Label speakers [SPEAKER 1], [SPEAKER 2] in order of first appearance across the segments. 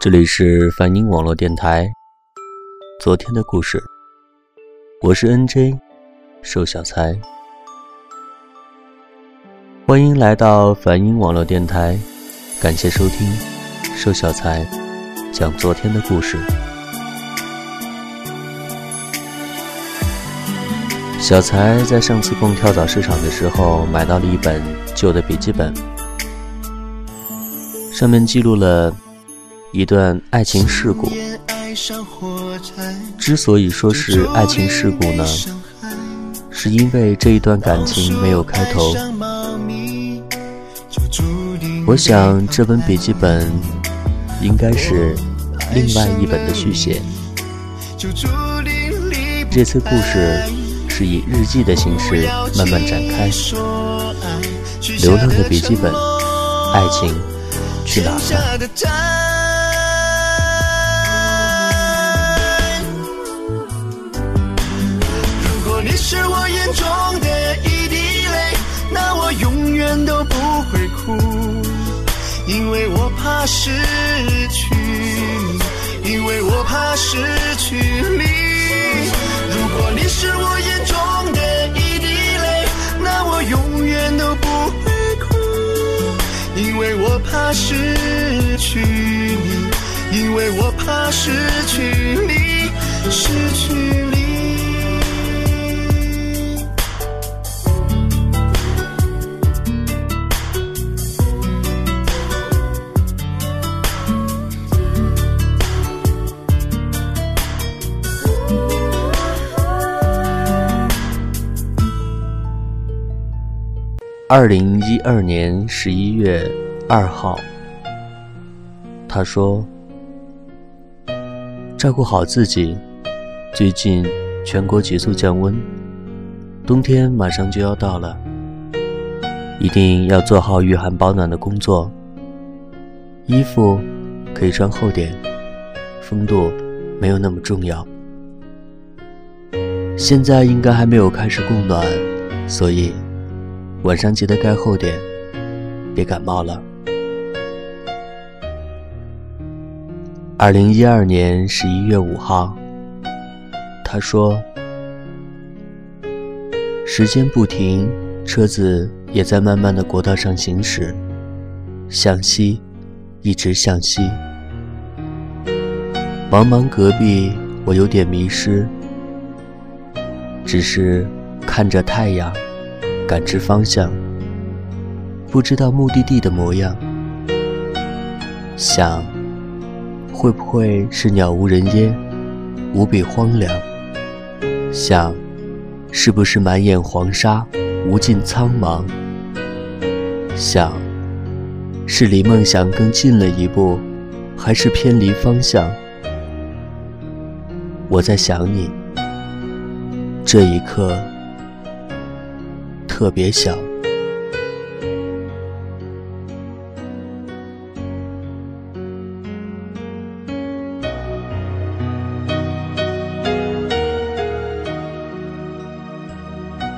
[SPEAKER 1] 这里是梵音网络电台。昨天的故事，我是 NJ 瘦小才，欢迎来到梵音网络电台，感谢收听瘦小才讲昨天的故事。小才在上次逛跳蚤市场的时候，买到了一本旧的笔记本，上面记录了。一段爱情事故，之所以说是爱情事故呢，是因为这一段感情没有开头。我想这本笔记本应该是另外一本的续写。这次故事是以日记的形式慢慢展开。流浪的笔记本，爱情去哪了？
[SPEAKER 2] 你是我眼中的一滴泪，那我永远都不会哭，因为我怕失去你，因为我怕失去你。如果你是我眼中的一滴泪，那我永远都不会哭，因为我怕失去你，因为我怕失去你，失去你。
[SPEAKER 1] 二零一二年十一月二号，他说：“照顾好自己，最近全国急速降温，冬天马上就要到了，一定要做好御寒保暖的工作。衣服可以穿厚点，风度没有那么重要。现在应该还没有开始供暖，所以。”晚上记得盖厚点，别感冒了。二零一二年十一月五号，他说：“时间不停，车子也在慢慢的国道上行驶，向西，一直向西。茫茫戈壁，我有点迷失，只是看着太阳。”感知方向，不知道目的地的模样。想，会不会是鸟无人烟，无比荒凉？想，是不是满眼黄沙，无尽苍茫？想，是离梦想更近了一步，还是偏离方向？我在想你，这一刻。特别想。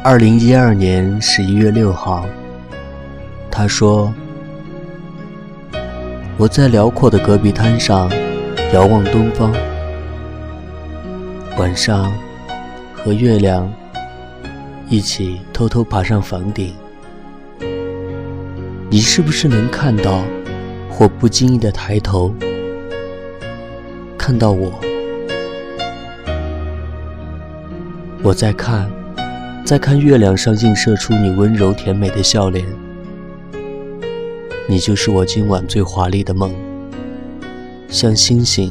[SPEAKER 1] 二零一二年十一月六号，他说：“我在辽阔的戈壁滩上遥望东方，晚上和月亮。”一起偷偷爬上房顶，你是不是能看到，或不经意的抬头，看到我？我在看，在看月亮上映射出你温柔甜美的笑脸。你就是我今晚最华丽的梦，像星星，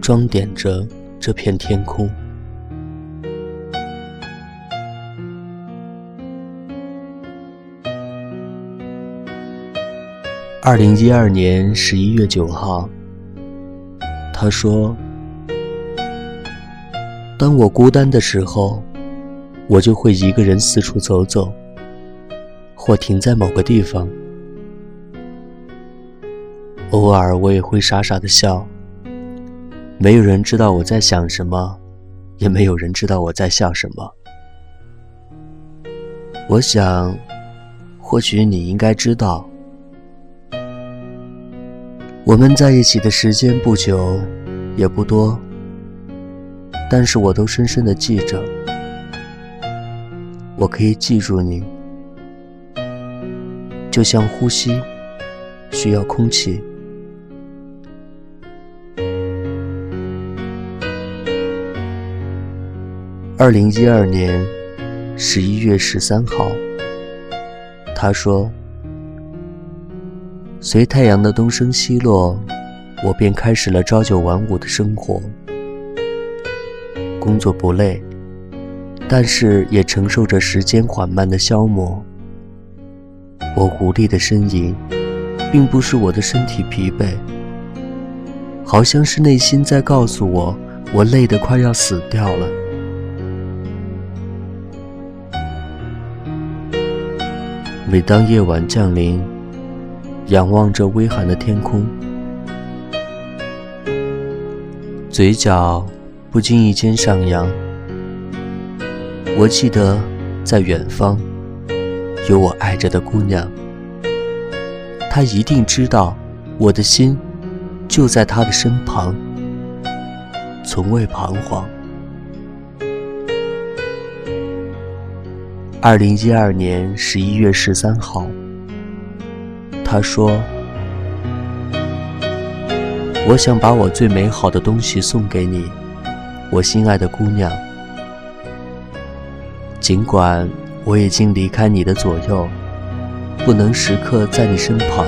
[SPEAKER 1] 装点着这片天空。二零一二年十一月九号，他说：“当我孤单的时候，我就会一个人四处走走，或停在某个地方。偶尔，我也会傻傻的笑。没有人知道我在想什么，也没有人知道我在笑什么。我想，或许你应该知道。”我们在一起的时间不久，也不多，但是我都深深的记着。我可以记住你，就像呼吸需要空气。二零一二年十一月十三号，他说：“随太阳的东升西落，我便开始了朝九晚五的生活。工作不累，但是也承受着时间缓慢的消磨。我无力的呻吟，并不是我的身体疲惫，好像是内心在告诉我，我累得快要死掉了。”每当夜晚降临，仰望着微寒的天空，嘴角不经意间上扬。我记得，在远方有我爱着的姑娘，她一定知道我的心就在她的身旁，从未彷徨。二零一二年十一月十三号，他说：“我想把我最美好的东西送给你，我心爱的姑娘。尽管我已经离开你的左右，不能时刻在你身旁。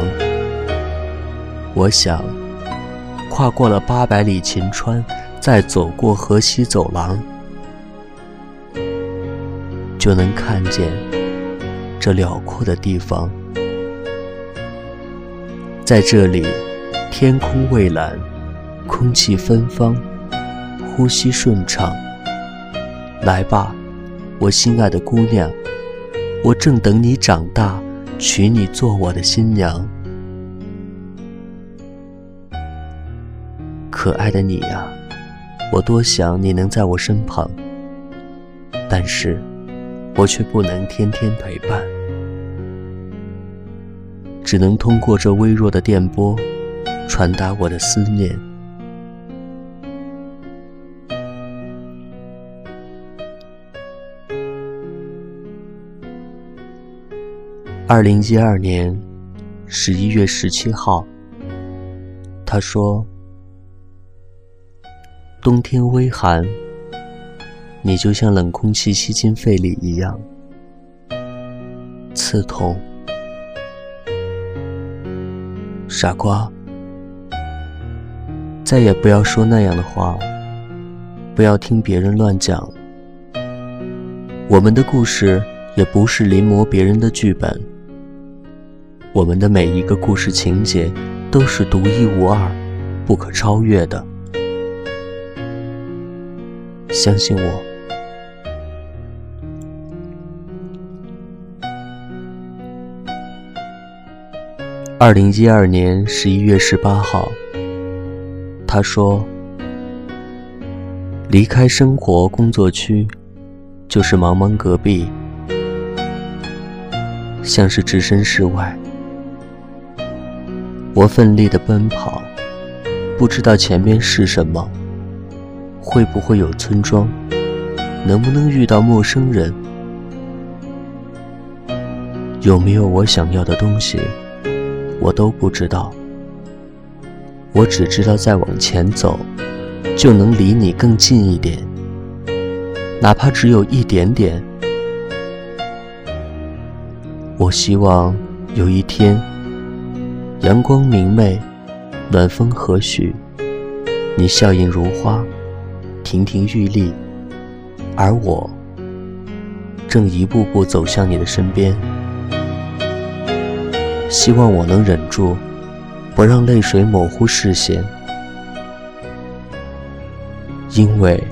[SPEAKER 1] 我想，跨过了八百里秦川，再走过河西走廊。”就能看见这辽阔的地方，在这里，天空蔚蓝，空气芬芳，呼吸顺畅。来吧，我心爱的姑娘，我正等你长大，娶你做我的新娘。可爱的你呀，我多想你能在我身旁，但是。我却不能天天陪伴，只能通过这微弱的电波传达我的思念。二零一二年十一月十七号，他说：“冬天微寒。”你就像冷空气吸进肺里一样刺痛，傻瓜，再也不要说那样的话，不要听别人乱讲。我们的故事也不是临摹别人的剧本，我们的每一个故事情节都是独一无二、不可超越的。相信我。二零一二年十一月十八号，他说：“离开生活工作区，就是茫茫戈壁，像是置身事外。我奋力的奔跑，不知道前面是什么，会不会有村庄，能不能遇到陌生人，有没有我想要的东西。”我都不知道，我只知道再往前走，就能离你更近一点，哪怕只有一点点。我希望有一天，阳光明媚，暖风和煦，你笑靥如花，亭亭玉立，而我正一步步走向你的身边。希望我能忍住，不让泪水模糊视线，因为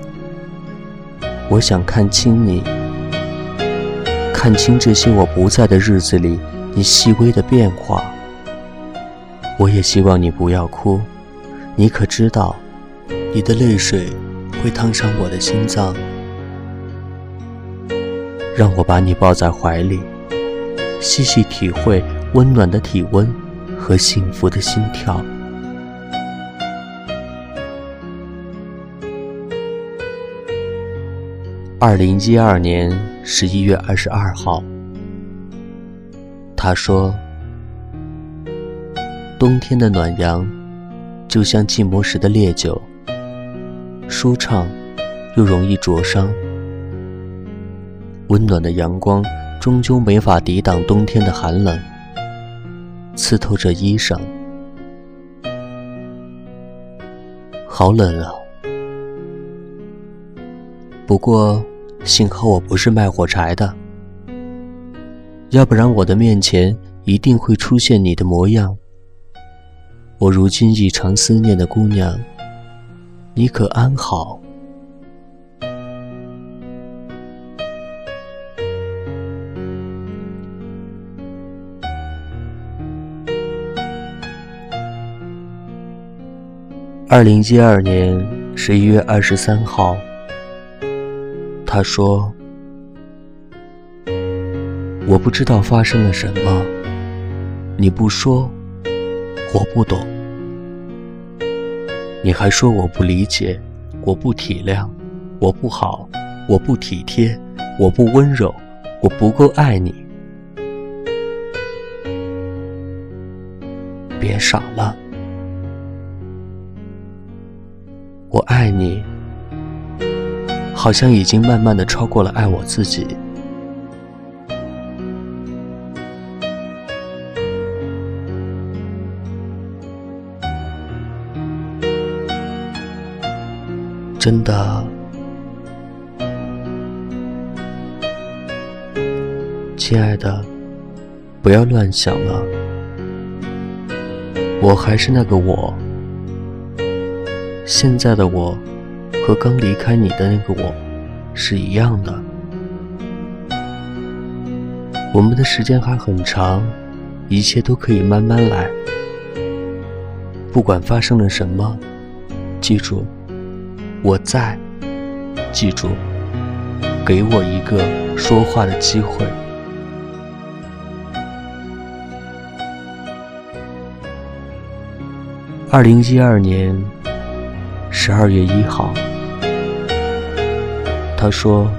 [SPEAKER 1] 我想看清你，看清这些我不在的日子里你细微的变化。我也希望你不要哭，你可知道，你的泪水会烫伤我的心脏。让我把你抱在怀里，细细体会。温暖的体温和幸福的心跳。二零一二年十一月二十二号。他说冬天的暖阳就像寂寞时的烈酒舒畅又容易灼伤。温暖的阳光终究没法抵挡冬天的寒冷。刺透着衣裳。好冷啊！”不过，幸好我不是卖火柴的，要不然我的面前一定会出现你的模样。我如今异常思念的姑娘，你可安好？二零一二年十一月二十三号。他说：“我不知道发生了什么，你不说，我不懂。你还说我不理解，我不体谅，我不好，我不体贴，我不温柔，我不够爱你。别傻了，我爱你。”好像已经慢慢的超过了爱我自己。真的，亲爱的，不要乱想了。我还是那个我，现在的我。和刚离开你的那个我是一样的。我们的时间还很长，一切都可以慢慢来。不管发生了什么，记住，我在。记住，给我一个说话的机会。二零一二年十二月一号。他说：“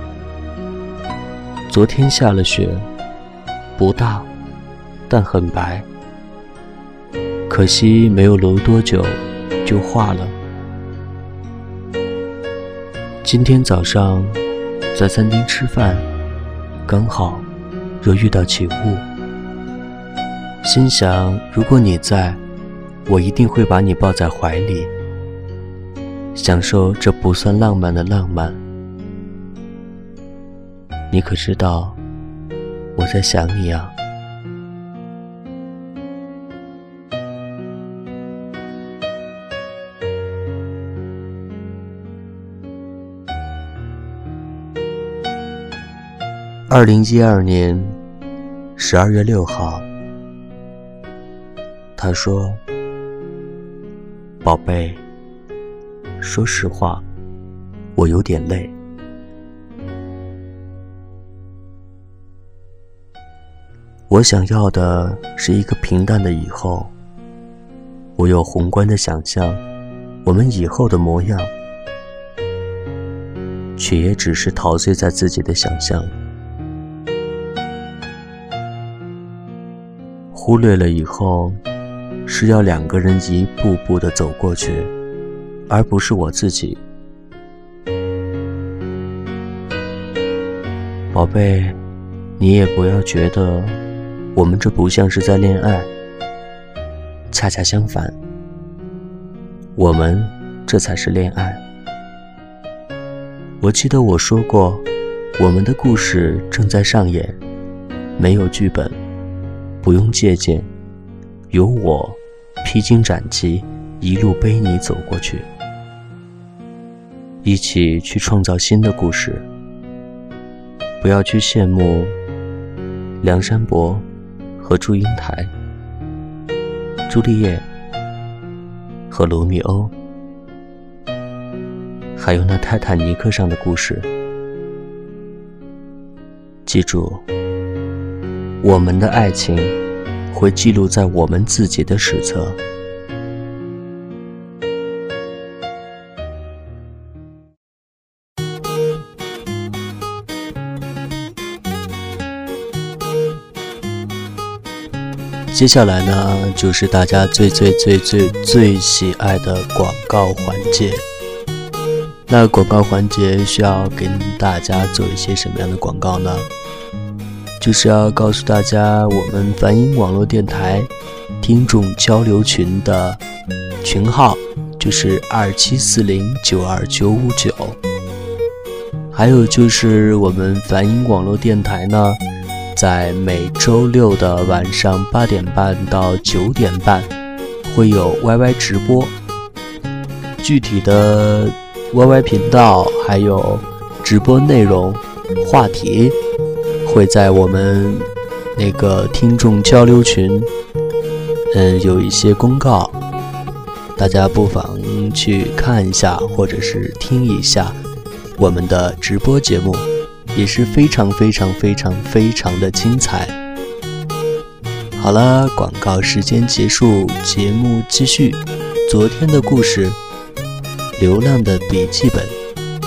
[SPEAKER 1] 昨天下了雪，不大，但很白。可惜没有留多久，就化了。今天早上在餐厅吃饭，刚好又遇到起雾。心想，如果你在，我一定会把你抱在怀里，享受这不算浪漫的浪漫。”你可知道，我在想你啊。二零一二年十二月六号，他说：“宝贝，说实话，我有点累。”我想要的是一个平淡的以后。我有宏观的想象，我们以后的模样，却也只是陶醉在自己的想象，忽略了以后是要两个人一步步的走过去，而不是我自己。宝贝，你也不要觉得。我们这不像是在恋爱，恰恰相反，我们这才是恋爱。我记得我说过，我们的故事正在上演，没有剧本，不用借鉴，由我披荆斩棘，一路背你走过去，一起去创造新的故事。不要去羡慕梁山伯。和祝英台、朱丽叶和罗密欧，还有那泰坦尼克上的故事。记住，我们的爱情会记录在我们自己的史册。接下来呢，就是大家最最最最最喜爱的广告环节。那广告环节需要跟大家做一些什么样的广告呢？就是要告诉大家，我们梵音网络电台听众交流群的群号就是二七四零九二九五九。还有就是我们梵音网络电台呢。在每周六的晚上八点半到九点半，会有 YY 直播。具体的 YY 频道还有直播内容、话题，会在我们那个听众交流群，嗯，有一些公告，大家不妨去看一下，或者是听一下我们的直播节目。也是非常非常非常非常的精彩。好了，广告时间结束，节目继续。昨天的故事，《流浪的笔记本》，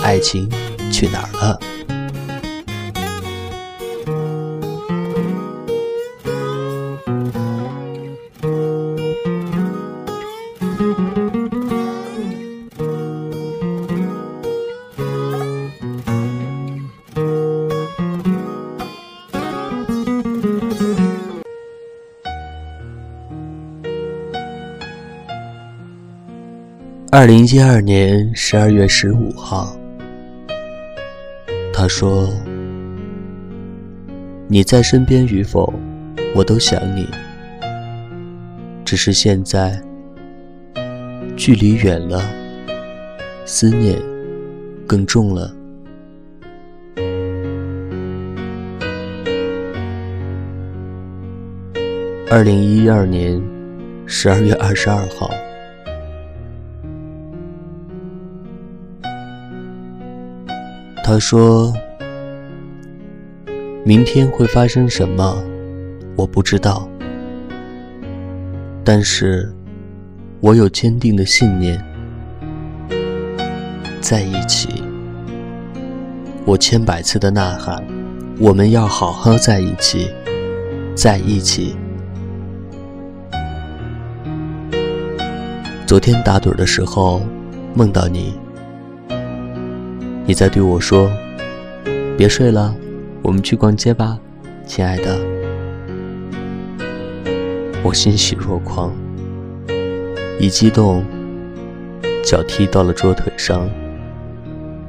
[SPEAKER 1] 爱情去哪儿了？二零一二年十二月十五号，他说：“你在身边与否，我都想你。只是现在距离远了，思念更重了。”二零一二年十二月二十二号。他说：“明天会发生什么，我不知道。但是，我有坚定的信念，在一起。我千百次的呐喊，我们要好好在一起，在一起。昨天打盹的时候，梦到你。”你在对我说：“别睡了，我们去逛街吧，亲爱的。”我欣喜若狂，一激动，脚踢到了桌腿上，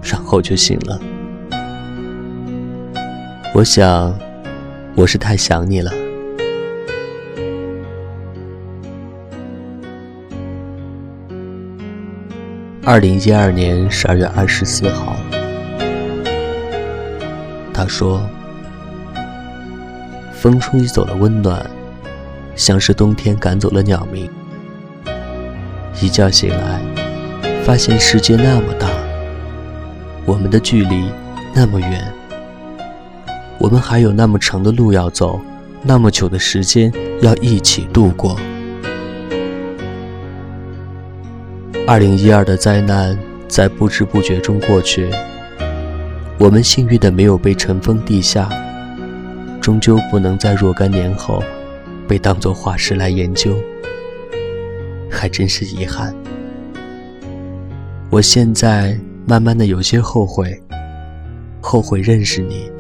[SPEAKER 1] 然后就醒了。我想，我是太想你了。二零一二年十二月二十四号，他说：“风吹走了温暖，像是冬天赶走了鸟鸣。一觉醒来，发现世界那么大，我们的距离那么远，我们还有那么长的路要走，那么久的时间要一起度过。”二零一二的灾难在不知不觉中过去，我们幸运的没有被尘封地下，终究不能在若干年后被当作化石来研究，还真是遗憾。我现在慢慢的有些后悔，后悔认识你，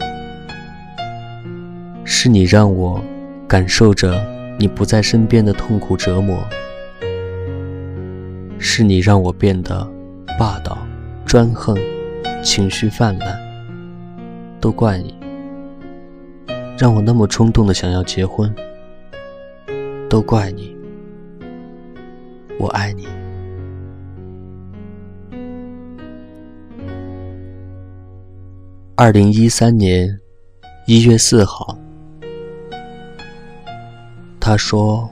[SPEAKER 1] 是你让我感受着你不在身边的痛苦折磨。是你让我变得霸道、专横、情绪泛滥，都怪你，让我那么冲动的想要结婚，都怪你，我爱你。二零一三年一月四号，他说。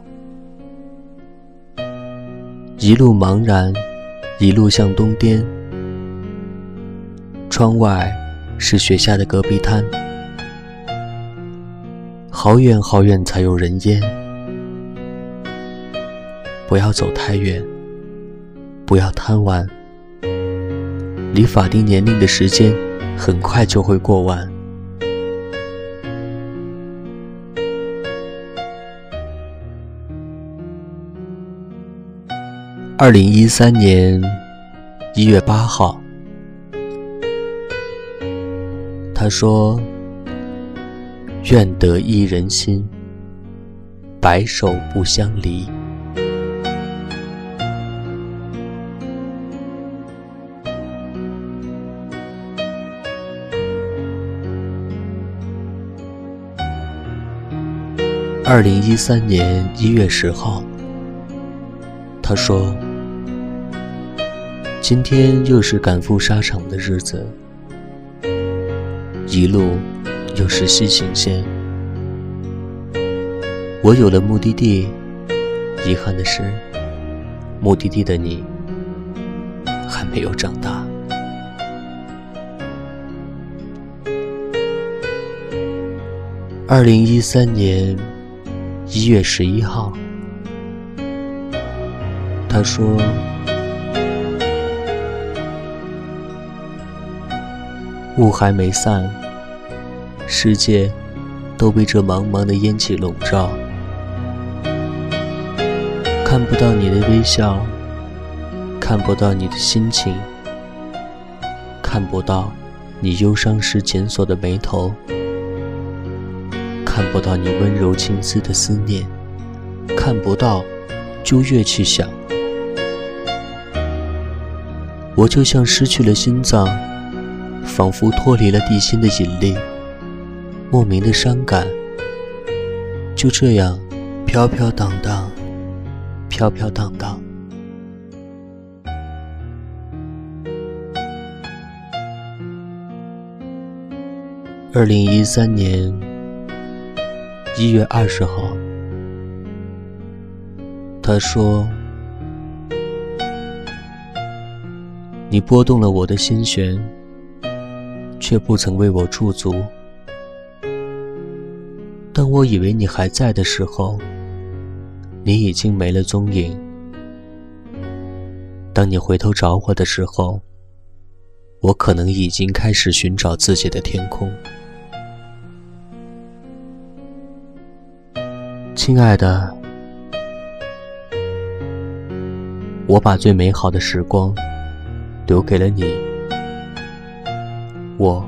[SPEAKER 1] 一路茫然，一路向东颠。窗外是雪下的戈壁滩。好远好远才有人烟。不要走太远不要贪玩。离法定年龄的时间很快就会过完。二零一三年一月八号他说：“愿得一人心，白首不相离。”二零一三年一月十号，他说：“今天又是赶赴沙场的日子，一路又是西行线。我有了目的地，遗憾的是，目的地的你还没有长大。”二零一三年。一月十一号，他说：“雾还没散，世界都被这茫茫的烟气笼罩，看不到你的微笑，看不到你的心情，看不到你忧伤时紧锁的眉头。”看不到你温柔青丝的思念，看不到，就越去想。我就像失去了心脏，仿佛脱离了地心的引力，莫名的伤感。就这样，飘飘荡荡，飘飘荡荡。二零一三年。一月二十号，他说：“你拨动了我的心弦，却不曾为我驻足。我以为你还在的时候，你已经没了踪影。当你回头找我的时候，我可能已经开始寻找自己的天空。”亲爱的，我把最美好的时光留给了你，我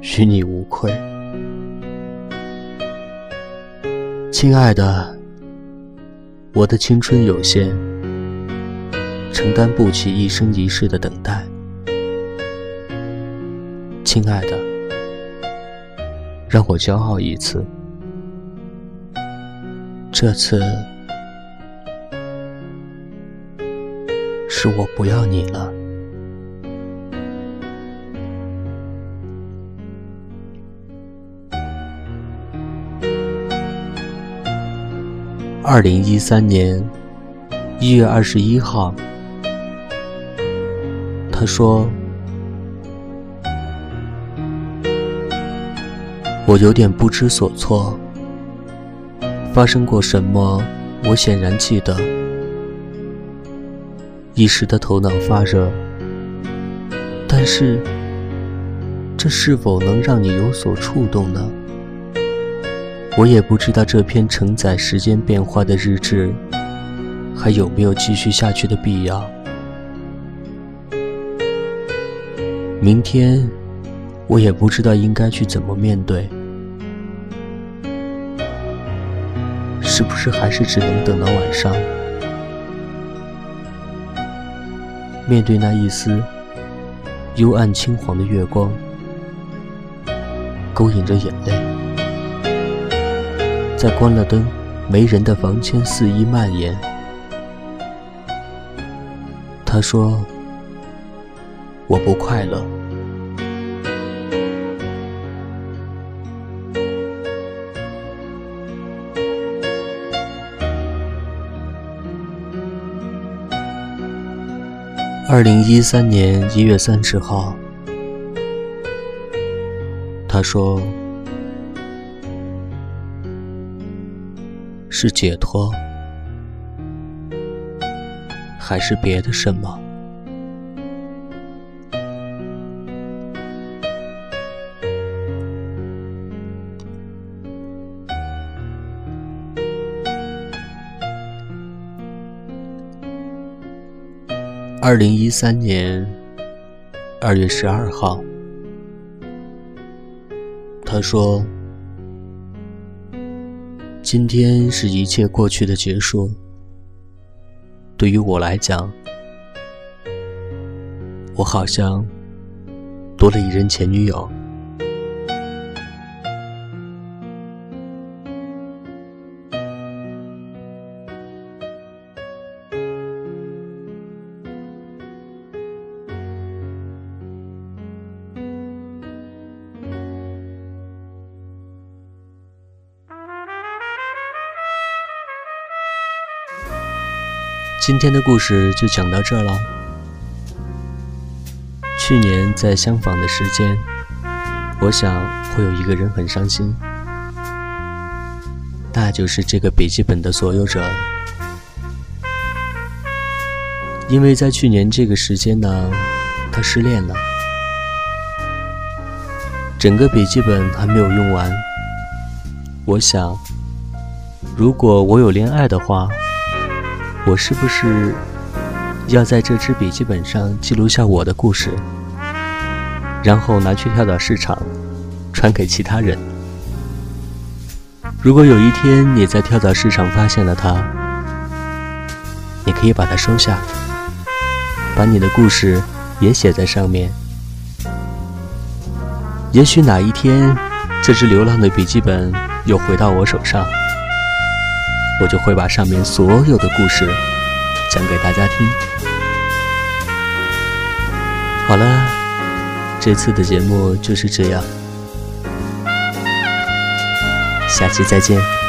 [SPEAKER 1] 与你无愧。亲爱的，我的青春有限，承担不起一生一世的等待。亲爱的，让我骄傲一次。这次是我不要你了。二零一三年一月二十一号，他说：“我有点不知所措。”发生过什么？我显然记得。一时的头脑发热，但是这是否能让你有所触动呢？我也不知道这篇承载时间变化的日志还有没有继续下去的必要。明天，我也不知道应该去怎么面对。是不是还是只能等到晚上？面对那一丝幽暗青黄的月光，勾引着眼泪，在关了灯、没人的房间肆意蔓延。他说：“我不快乐。”二零一三年一月三十号，他说：“是解脱，还是别的什么？”
[SPEAKER 3] 二零一三年二月十二号，他说：“今天是一切过去的结束。对于我来讲，我好像多了一任前女友。”今天的故事就讲到这儿了。去年在相仿的时间，我想会有一个人很伤心，那就是这个笔记本的所有者，因为在去年这个时间呢，他失恋了，整个笔记本还没有用完。我想，如果我有恋爱的话。我是不是要在这支笔记本上记录下我的故事，然后拿去跳蚤市场传给其他人？如果有一天你在跳蚤市场发现了它，你可以把它收下，把你的故事也写在上面。也许哪一天，这只流浪的笔记本又回到我手上。我就会把上面所有的故事讲给大家听。好了，这次的节目就是这样，下期再见。